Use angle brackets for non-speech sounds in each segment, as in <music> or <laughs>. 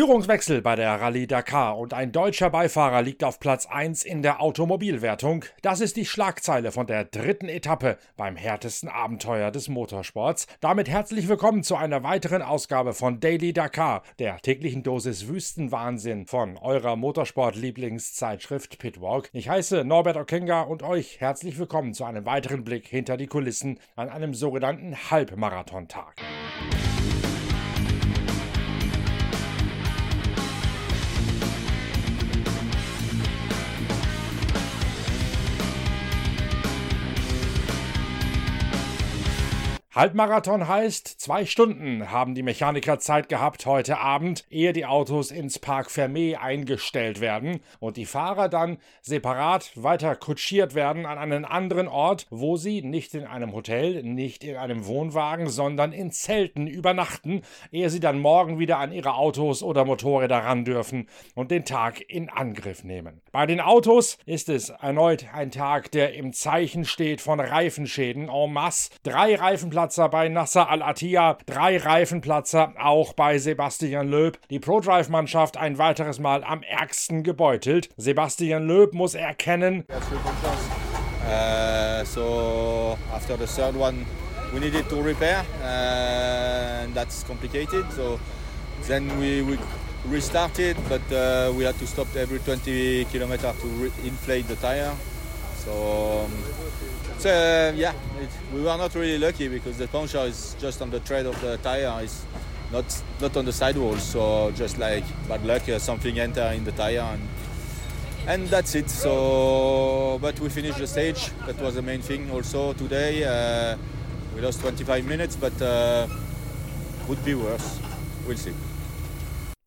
Führungswechsel bei der Rallye Dakar und ein deutscher Beifahrer liegt auf Platz 1 in der Automobilwertung. Das ist die Schlagzeile von der dritten Etappe beim härtesten Abenteuer des Motorsports. Damit herzlich willkommen zu einer weiteren Ausgabe von Daily Dakar, der täglichen Dosis Wüstenwahnsinn von eurer Motorsport-Lieblingszeitschrift Pitwalk. Ich heiße Norbert Okenga und euch herzlich willkommen zu einem weiteren Blick hinter die Kulissen an einem sogenannten Halbmarathontag. Halbmarathon heißt, zwei Stunden haben die Mechaniker Zeit gehabt heute Abend, ehe die Autos ins Park Fermé eingestellt werden und die Fahrer dann separat weiter kutschiert werden an einen anderen Ort, wo sie nicht in einem Hotel, nicht in einem Wohnwagen, sondern in Zelten übernachten, ehe sie dann morgen wieder an ihre Autos oder Motorräder ran dürfen und den Tag in Angriff nehmen. Bei den Autos ist es erneut ein Tag, der im Zeichen steht von Reifenschäden en masse. Drei Reifenplatz Reifenplatzer bei Nasser Al-Attiyah, drei Reifenplatzer auch bei Sebastian Loeb. Die ProDrive-Mannschaft ein weiteres Mal am ärgsten gebeutelt. Sebastian Loeb muss erkennen. Uh, so after the third one, we needed to repair, uh, and that's complicated. So then we, we restarted, but uh, we had to stop every 20 kilometers to inflate the tire. So, um, so uh, yeah, it, we were not really lucky because the puncture is just on the tread of the tire, it's not not on the sidewall. So just like bad luck, uh, something enter in the tire and and that's it. So, but we finished the stage. That was the main thing. Also today, uh, we lost 25 minutes, but uh, would be worse. We'll see.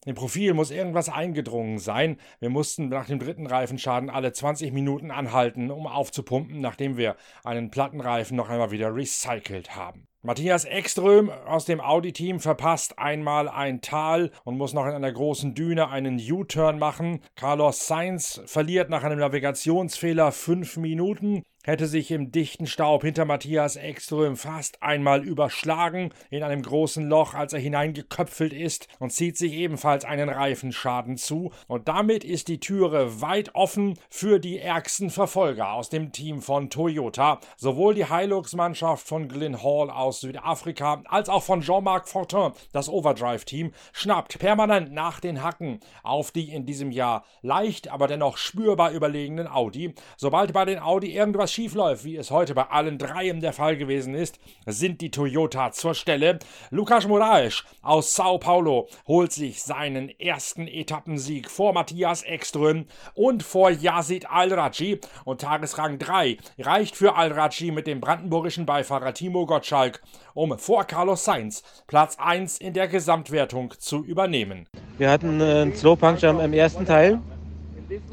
Im Profil muss irgendwas eingedrungen sein. Wir mussten nach dem dritten Reifenschaden alle 20 Minuten anhalten, um aufzupumpen, nachdem wir einen Plattenreifen noch einmal wieder recycelt haben. Matthias Ekström aus dem Audi-Team verpasst einmal ein Tal und muss noch in einer großen Düne einen U-Turn machen. Carlos Sainz verliert nach einem Navigationsfehler fünf Minuten hätte sich im dichten Staub hinter Matthias Ekström fast einmal überschlagen in einem großen Loch, als er hineingeköpfelt ist und zieht sich ebenfalls einen Reifenschaden zu. Und damit ist die Türe weit offen für die ärgsten Verfolger aus dem Team von Toyota. Sowohl die Hilux-Mannschaft von Glyn Hall aus Südafrika als auch von Jean-Marc Fortin, das Overdrive-Team, schnappt permanent nach den Hacken auf die in diesem Jahr leicht, aber dennoch spürbar überlegenen Audi. Sobald bei den Audi irgendwas schiefläuft, wie es heute bei allen dreien der Fall gewesen ist, sind die Toyota zur Stelle. Lucas Moraes aus Sao Paulo holt sich seinen ersten Etappensieg vor Matthias Ekström und vor Yazid Al-Raji und Tagesrang 3 reicht für Al-Raji mit dem brandenburgischen Beifahrer Timo Gottschalk, um vor Carlos Sainz Platz 1 in der Gesamtwertung zu übernehmen. Wir hatten äh, einen Slow Puncture im ersten Teil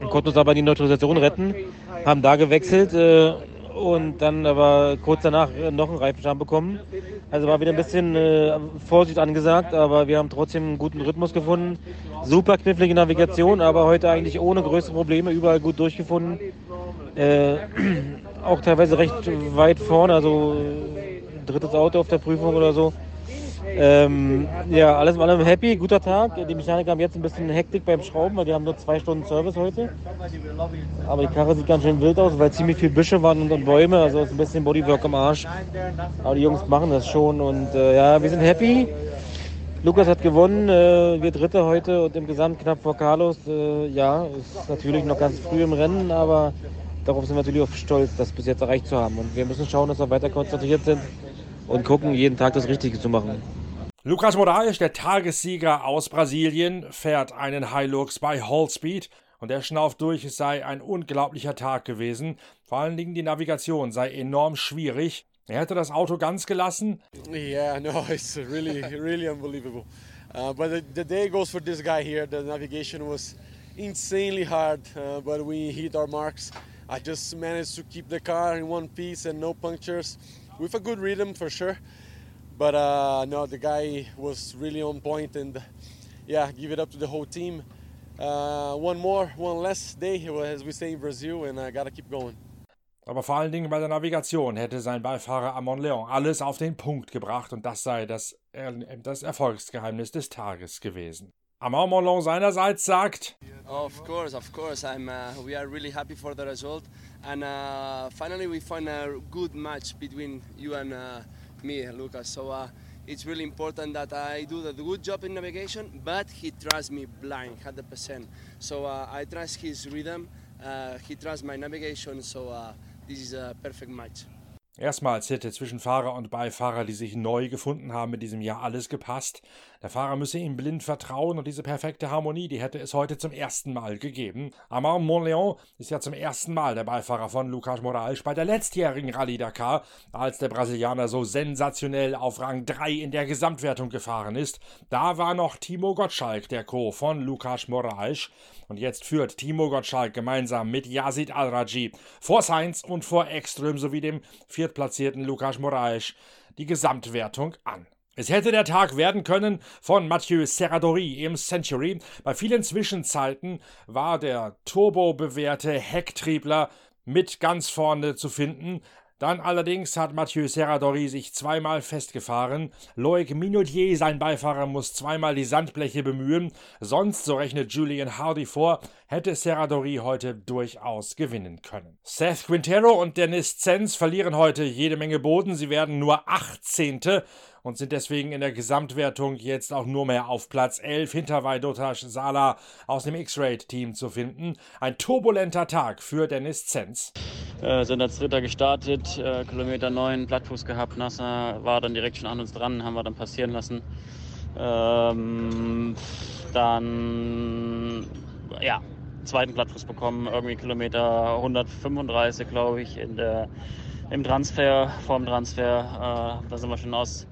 und konnten uns aber die Neutralisation retten, haben da gewechselt äh, und dann aber kurz danach noch einen Reifenschaden bekommen. Also war wieder ein bisschen äh, Vorsicht angesagt, aber wir haben trotzdem einen guten Rhythmus gefunden. Super knifflige Navigation, aber heute eigentlich ohne größere Probleme, überall gut durchgefunden. Äh, <clears throat> auch teilweise recht weit vorne, also drittes Auto auf der Prüfung oder so. Ähm, ja, alles in allem happy, guter Tag. Die Mechaniker haben jetzt ein bisschen Hektik beim Schrauben, weil die haben nur zwei Stunden Service heute. Aber die Karre sieht ganz schön wild aus, weil ziemlich viele Büsche waren und Bäume, also ist ein bisschen Bodywork am Arsch. Aber die Jungs machen das schon und äh, ja, wir sind happy. Lukas hat gewonnen, äh, wir Dritte heute und im Gesamt knapp vor Carlos. Äh, ja, ist natürlich noch ganz früh im Rennen, aber darauf sind wir natürlich auch stolz, das bis jetzt erreicht zu haben. Und wir müssen schauen, dass wir weiter konzentriert sind und gucken, jeden Tag das Richtige zu machen. Lukas Moraes, der Tagessieger aus Brasilien, fährt einen Hilux bei Hallspeed und er schnauft durch, es sei ein unglaublicher Tag gewesen. Vor allen Dingen die Navigation sei enorm schwierig. Er hätte das Auto ganz gelassen. Yeah, no, <laughs> it's really, really unbelievable. Uh, but the, the, day goes for this guy here. The navigation was insanely hard, uh, but we hit our marks. I just managed to keep the car in one piece and no punctures. with a good rhythm for sure. But uh, no, the guy was really on point, and yeah, give it up to the whole team. Uh, one more, one less day, as we say in Brazil, and I gotta keep going. Aber vor allen Dingen bei der Navigation hätte sein Beifahrer Amon Leon alles auf den Punkt gebracht und das sei das, das Erfolgsgeheimnis des Tages gewesen. Amon Molon seinerseits sagt: Of course, of course, I'm. Uh, we are really happy for the result, and uh, finally we find a good match between you and uh, me, Lucas. So uh, it's really important that I do the good job in navigation, but he trusts me blind, 100%. So uh, I trust his rhythm. Uh, he trusts my navigation. So this is a perfect match. Erstmals hätte zwischen Fahrer und Beifahrer, die sich neu gefunden haben, in diesem Jahr alles gepasst. Der Fahrer müsse ihm blind vertrauen und diese perfekte Harmonie, die hätte es heute zum ersten Mal gegeben. Amand Montleon ist ja zum ersten Mal der Beifahrer von Lucas Moraes bei der letztjährigen Rallye Dakar, als der Brasilianer so sensationell auf Rang 3 in der Gesamtwertung gefahren ist. Da war noch Timo Gottschalk der Co. von Lucas Moraes. Und jetzt führt Timo Gottschalk gemeinsam mit Yazid Al-Raji vor Sainz und vor Ekström sowie dem viertplatzierten Lukas Moraes die Gesamtwertung an. Es hätte der Tag werden können von Mathieu Serradori im Century. Bei vielen Zwischenzeiten war der turbobewährte Hecktriebler mit ganz vorne zu finden, dann allerdings hat Mathieu Serradori sich zweimal festgefahren. Loic Minutier, sein Beifahrer, muss zweimal die Sandbleche bemühen. Sonst, so rechnet Julian Hardy vor, hätte Serradori heute durchaus gewinnen können. Seth Quintero und Dennis Zenz verlieren heute jede Menge Boden. Sie werden nur 18 und sind deswegen in der Gesamtwertung jetzt auch nur mehr auf Platz 11 hinter Vaidotas Sala aus dem X-Raid-Team zu finden. Ein turbulenter Tag für Dennis Zenz. Äh, sind als Dritter gestartet, äh, Kilometer 9, Plattfuß gehabt, Nasser war dann direkt schon an uns dran, haben wir dann passieren lassen. Ähm, dann, ja, zweiten Plattfuß bekommen, irgendwie Kilometer 135, glaube ich, in der, im Transfer, vorm Transfer. Äh, da sind wir schon aus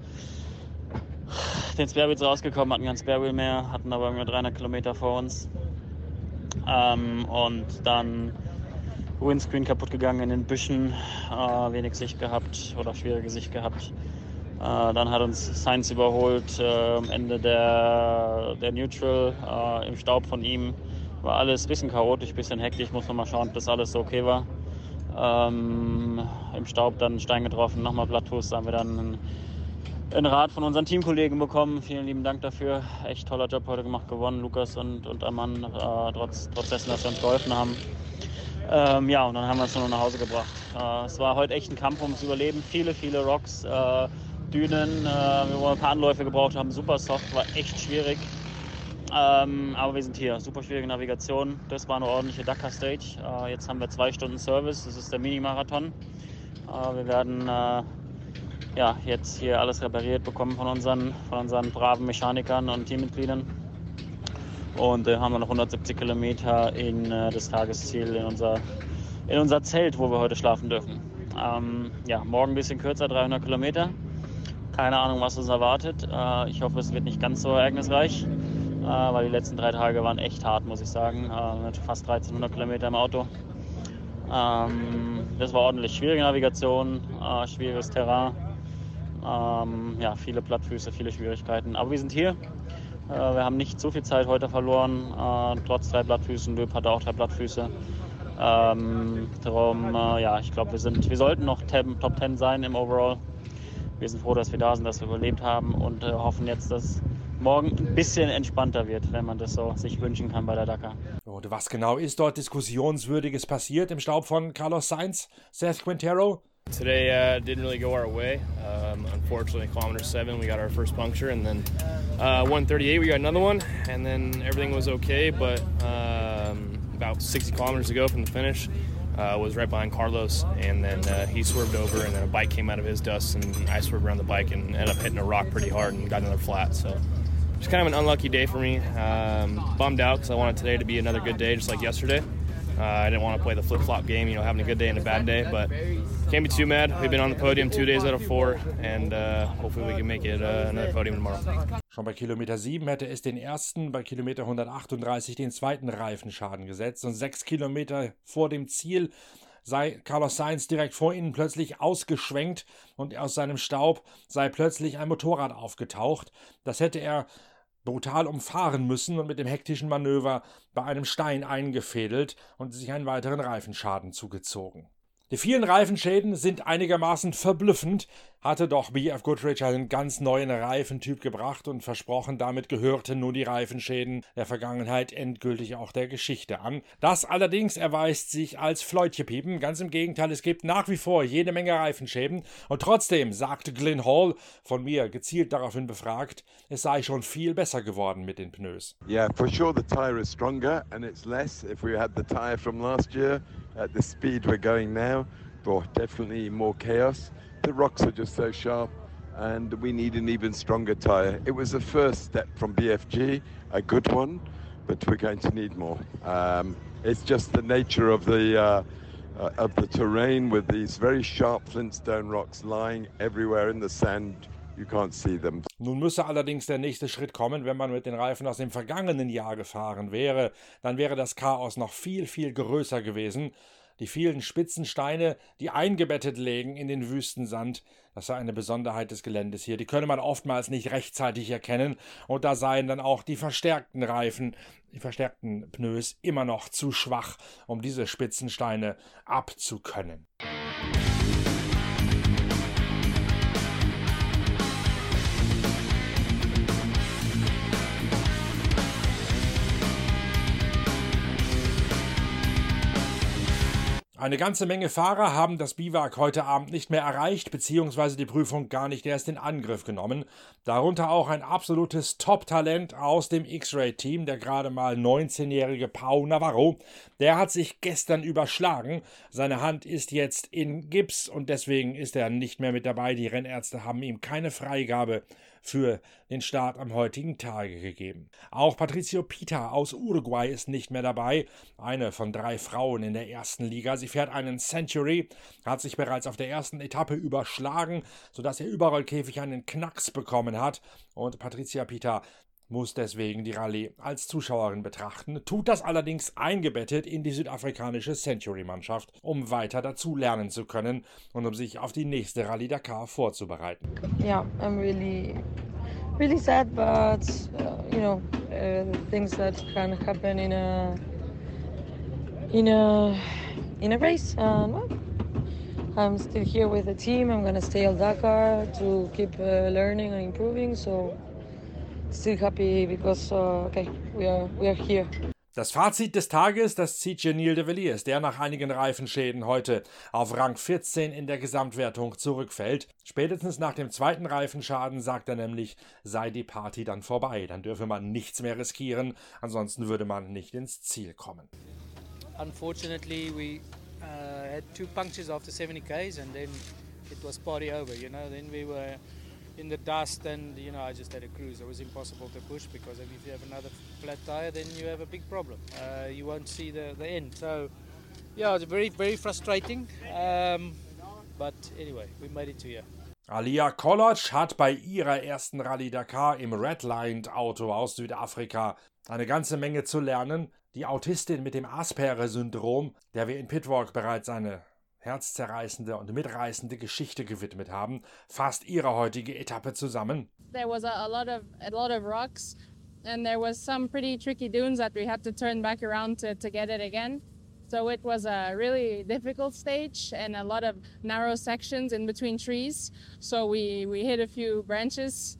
den Sparewheels rausgekommen, hatten kein Sparewheel mehr, hatten aber irgendwie 300 Kilometer vor uns. Ähm, und dann Windscreen kaputt gegangen in den Büschen, äh, wenig Sicht gehabt oder schwierige Sicht gehabt. Äh, dann hat uns Sainz überholt äh, am Ende der, der Neutral äh, im Staub von ihm. War alles ein bisschen chaotisch, ein bisschen hektisch, muss man mal schauen, ob das alles so okay war. Ähm, Im Staub dann Stein getroffen, nochmal Blattfuß, da haben wir dann einen Rat von unseren Teamkollegen bekommen. Vielen lieben Dank dafür. Echt toller Job heute gemacht, gewonnen, Lukas und, und Ammann, äh, trotz, trotz dessen, dass sie uns geholfen haben. Ähm, ja, und dann haben wir es nur nach Hause gebracht. Äh, es war heute echt ein Kampf ums Überleben. Viele, viele Rocks, äh, Dünen. Äh, wir wollen ein paar Anläufe gebraucht haben. Super soft, war echt schwierig. Ähm, aber wir sind hier. Super schwierige Navigation. Das war eine ordentliche Dakar Stage. Äh, jetzt haben wir zwei Stunden Service. Das ist der Mini-Marathon. Äh, wir werden äh, ja, jetzt hier alles repariert bekommen von unseren, von unseren braven Mechanikern und Teammitgliedern. Und äh, haben wir noch 170 Kilometer in äh, das Tagesziel in unser, in unser Zelt, wo wir heute schlafen dürfen. Ähm, ja, morgen ein bisschen kürzer, 300 Kilometer. Keine Ahnung, was uns erwartet. Äh, ich hoffe, es wird nicht ganz so ereignisreich, äh, weil die letzten drei Tage waren echt hart, muss ich sagen. Äh, mit fast 1300 Kilometer im Auto. Ähm, das war ordentlich schwierige Navigation, äh, schwieriges Terrain. Ähm, ja, viele Plattfüße, viele Schwierigkeiten. Aber wir sind hier. Äh, wir haben nicht so viel Zeit heute verloren, äh, trotz drei Blattfüßen. Löb hatte auch drei Blattfüße. Ähm, darum, äh, ja, ich glaube, wir sind, wir sollten noch Top 10 sein im Overall. Wir sind froh, dass wir da sind, dass wir überlebt haben und äh, hoffen jetzt, dass morgen ein bisschen entspannter wird, wenn man das so sich wünschen kann bei der Dakar. Und was genau ist dort Diskussionswürdiges passiert im Staub von Carlos Sainz, Seth Quintero? Today uh, didn't really go our way. Um, unfortunately, kilometer seven, we got our first puncture, and then uh, 138, we got another one, and then everything was okay. But um, about 60 kilometers ago from the finish, uh, was right behind Carlos, and then uh, he swerved over, and then a bike came out of his dust, and I swerved around the bike and ended up hitting a rock pretty hard and got another flat. So just kind of an unlucky day for me. Um, bummed out because I wanted today to be another good day, just like yesterday. Uh, I didn't want to play the flip flop game, you know, having a good day and a bad day, but can't be too mad. We've been on the podium two days out of four, and uh, hopefully we can make it uh, another podium tomorrow. Schon bei Kilometer 7 hätte es den ersten, bei Kilometer 138 den zweiten Reifenschaden gesetzt und sechs Kilometer vor dem Ziel sei Carlos Sainz direkt vor ihnen plötzlich ausgeschwenkt und aus seinem Staub sei plötzlich ein Motorrad aufgetaucht. Das hätte er brutal umfahren müssen und mit dem hektischen Manöver bei einem Stein eingefädelt und sich einen weiteren Reifenschaden zugezogen. Die vielen Reifenschäden sind einigermaßen verblüffend, hatte doch BF Goodrich einen ganz neuen Reifentyp gebracht und versprochen, damit gehörten nun die Reifenschäden der Vergangenheit endgültig auch der Geschichte an. Das allerdings erweist sich als Fleutchepiepen, ganz im Gegenteil, es gibt nach wie vor jede Menge Reifenschäden und trotzdem sagte Glyn Hall, von mir gezielt daraufhin befragt, es sei schon viel besser geworden mit den Pneus. Yeah, for sure the tire is stronger and it's less if we had the tire from last year at the speed we're going now. Oh, definitely more chaos. The rocks are just so sharp and we need an even stronger tire. It was a first step from BFG, a good one, but we're going to need more. Um, it's just the nature of the uh, uh, of the terrain with these very sharp flintstone rocks lying everywhere in the sand. You can't see them. Nun müsse allerdings der nächste Schritt kommen, wenn man mit den Reifen aus dem vergangenen Jahr gefahren wäre, dann wäre das Chaos noch viel, viel größer gewesen. Die vielen spitzen Steine, die eingebettet lägen in den Wüstensand, das sei eine Besonderheit des Geländes hier. Die könne man oftmals nicht rechtzeitig erkennen und da seien dann auch die verstärkten Reifen, die verstärkten Pneus immer noch zu schwach, um diese spitzen Steine abzukönnen. Eine ganze Menge Fahrer haben das Biwak heute Abend nicht mehr erreicht, beziehungsweise die Prüfung gar nicht erst in Angriff genommen. Darunter auch ein absolutes Top-Talent aus dem X-Ray-Team, der gerade mal 19-jährige Pau Navarro. Der hat sich gestern überschlagen. Seine Hand ist jetzt in Gips und deswegen ist er nicht mehr mit dabei. Die Rennärzte haben ihm keine Freigabe für den Start am heutigen Tage gegeben. Auch Patricio Pita aus Uruguay ist nicht mehr dabei, eine von drei Frauen in der ersten Liga. Sie fährt einen Century, hat sich bereits auf der ersten Etappe überschlagen, sodass ihr Überrollkäfig einen Knacks bekommen hat und Patricia Pita muss deswegen die Rallye als Zuschauerin betrachten, tut das allerdings eingebettet in die südafrikanische Century-Mannschaft, um weiter dazu lernen zu können und um sich auf die nächste Rallye Dakar vorzubereiten. Yeah, I'm really, really sad, but uh, you know, uh, things that can happen in a in a in a race. And well, I'm still here with the team. I'm gonna stay at Dakar to keep uh, learning and improving. So still happy because uh, okay, we are we are here. Das Fazit des Tages, das zieht Genil de Villiers, der nach einigen Reifenschäden heute auf Rang 14 in der Gesamtwertung zurückfällt. Spätestens nach dem zweiten Reifenschaden sagt er nämlich, sei die Party dann vorbei, dann dürfe man nichts mehr riskieren, ansonsten würde man nicht ins Ziel kommen. Unfortunately, we uh, had two punctures after 70 k's and then it was party over, you know, then we were in the dust and you know I just had a cruise. It was impossible to push because if you have another flat tire, then you have a big problem. Uh, you won't see the, the end. So yeah, it's very very frustrating. Um, but anyway, we made it to here. Alia Koloc hat bei ihrer ersten Rallye Dakar im Redlined Auto aus Südafrika eine ganze Menge zu lernen. Die Autistin mit dem Asperger-Syndrom, der wir in Pitwalk bereits eine herzzerreißende und mitreißende Geschichte gewidmet haben, fasst ihre heutige Etappe zusammen. There was a, lot of a lot of rocks and there was some pretty tricky dunes that we had to turn back around to, to get it again. So it was a really difficult stage and a lot of narrow sections in between trees. So we, we hit a few branches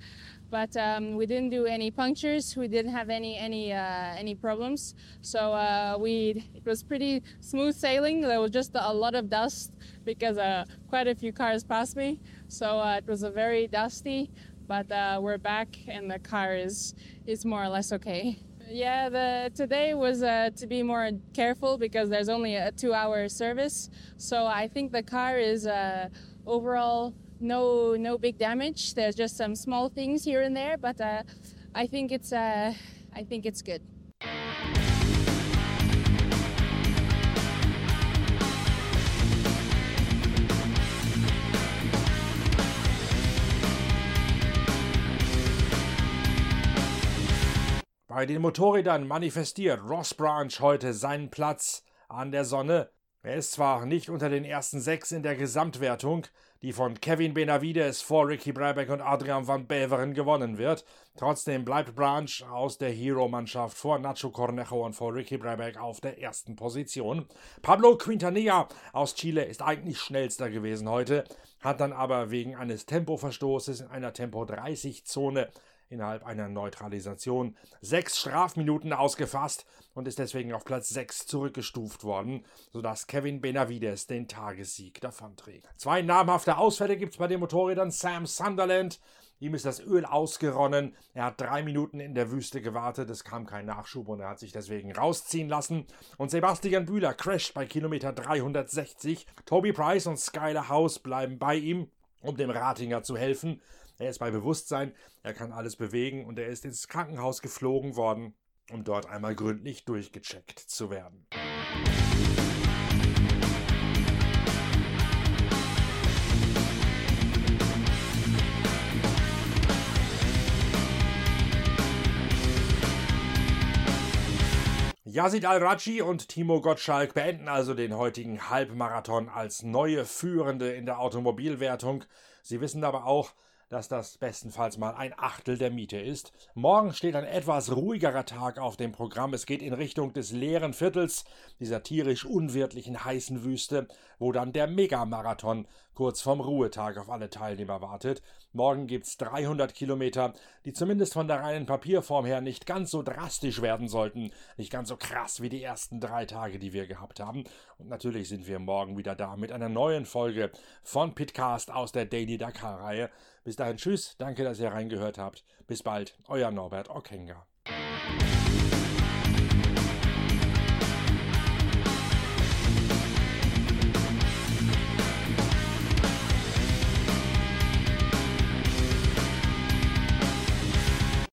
but um, we didn't do any punctures. We didn't have any any uh, any problems. So uh, we it was pretty smooth sailing. There was just a lot of dust because uh, quite a few cars passed me. So uh, it was a very dusty, but uh, we're back and the car is is more or less okay. Yeah, the today was uh, to be more careful because there's only a two-hour service. So I think the car is overall no no big damage. There's just some small things here and there, but uh, I think it's uh, I think it's good. Bei den Motorrädern manifestiert Ross Branch heute seinen Platz an der Sonne. Er ist zwar nicht unter den ersten sechs in der Gesamtwertung, die von Kevin Benavides vor Ricky Brabeck und Adrian van Beveren gewonnen wird. Trotzdem bleibt Branch aus der Hero-Mannschaft vor Nacho Cornejo und vor Ricky Brabeck auf der ersten Position. Pablo Quintanilla aus Chile ist eigentlich schnellster gewesen heute, hat dann aber wegen eines Tempoverstoßes in einer Tempo-30-Zone innerhalb einer Neutralisation sechs Strafminuten ausgefasst und ist deswegen auf Platz 6 zurückgestuft worden, sodass Kevin Benavides den Tagessieg davonträgt. Zwei namhafte Ausfälle gibt es bei den Motorrädern. Sam Sunderland, ihm ist das Öl ausgeronnen. Er hat drei Minuten in der Wüste gewartet, es kam kein Nachschub und er hat sich deswegen rausziehen lassen. Und Sebastian Bühler crasht bei Kilometer 360. Toby Price und Skyler House bleiben bei ihm, um dem Ratinger zu helfen. Er ist bei Bewusstsein, er kann alles bewegen und er ist ins Krankenhaus geflogen worden, um dort einmal gründlich durchgecheckt zu werden. Yazid Al-Raji und Timo Gottschalk beenden also den heutigen Halbmarathon als neue Führende in der Automobilwertung. Sie wissen aber auch, dass das bestenfalls mal ein Achtel der Miete ist. Morgen steht ein etwas ruhigerer Tag auf dem Programm. Es geht in Richtung des leeren Viertels, dieser tierisch unwirtlichen heißen Wüste, wo dann der Megamarathon kurz vorm Ruhetag auf alle Teilnehmer wartet. Morgen gibt's 300 Kilometer, die zumindest von der reinen Papierform her nicht ganz so drastisch werden sollten, nicht ganz so krass wie die ersten drei Tage, die wir gehabt haben. Und natürlich sind wir morgen wieder da mit einer neuen Folge von Pitcast aus der Daily Dakar-Reihe. Bis dahin, tschüss, danke, dass ihr reingehört habt. Bis bald, euer Norbert Okenga.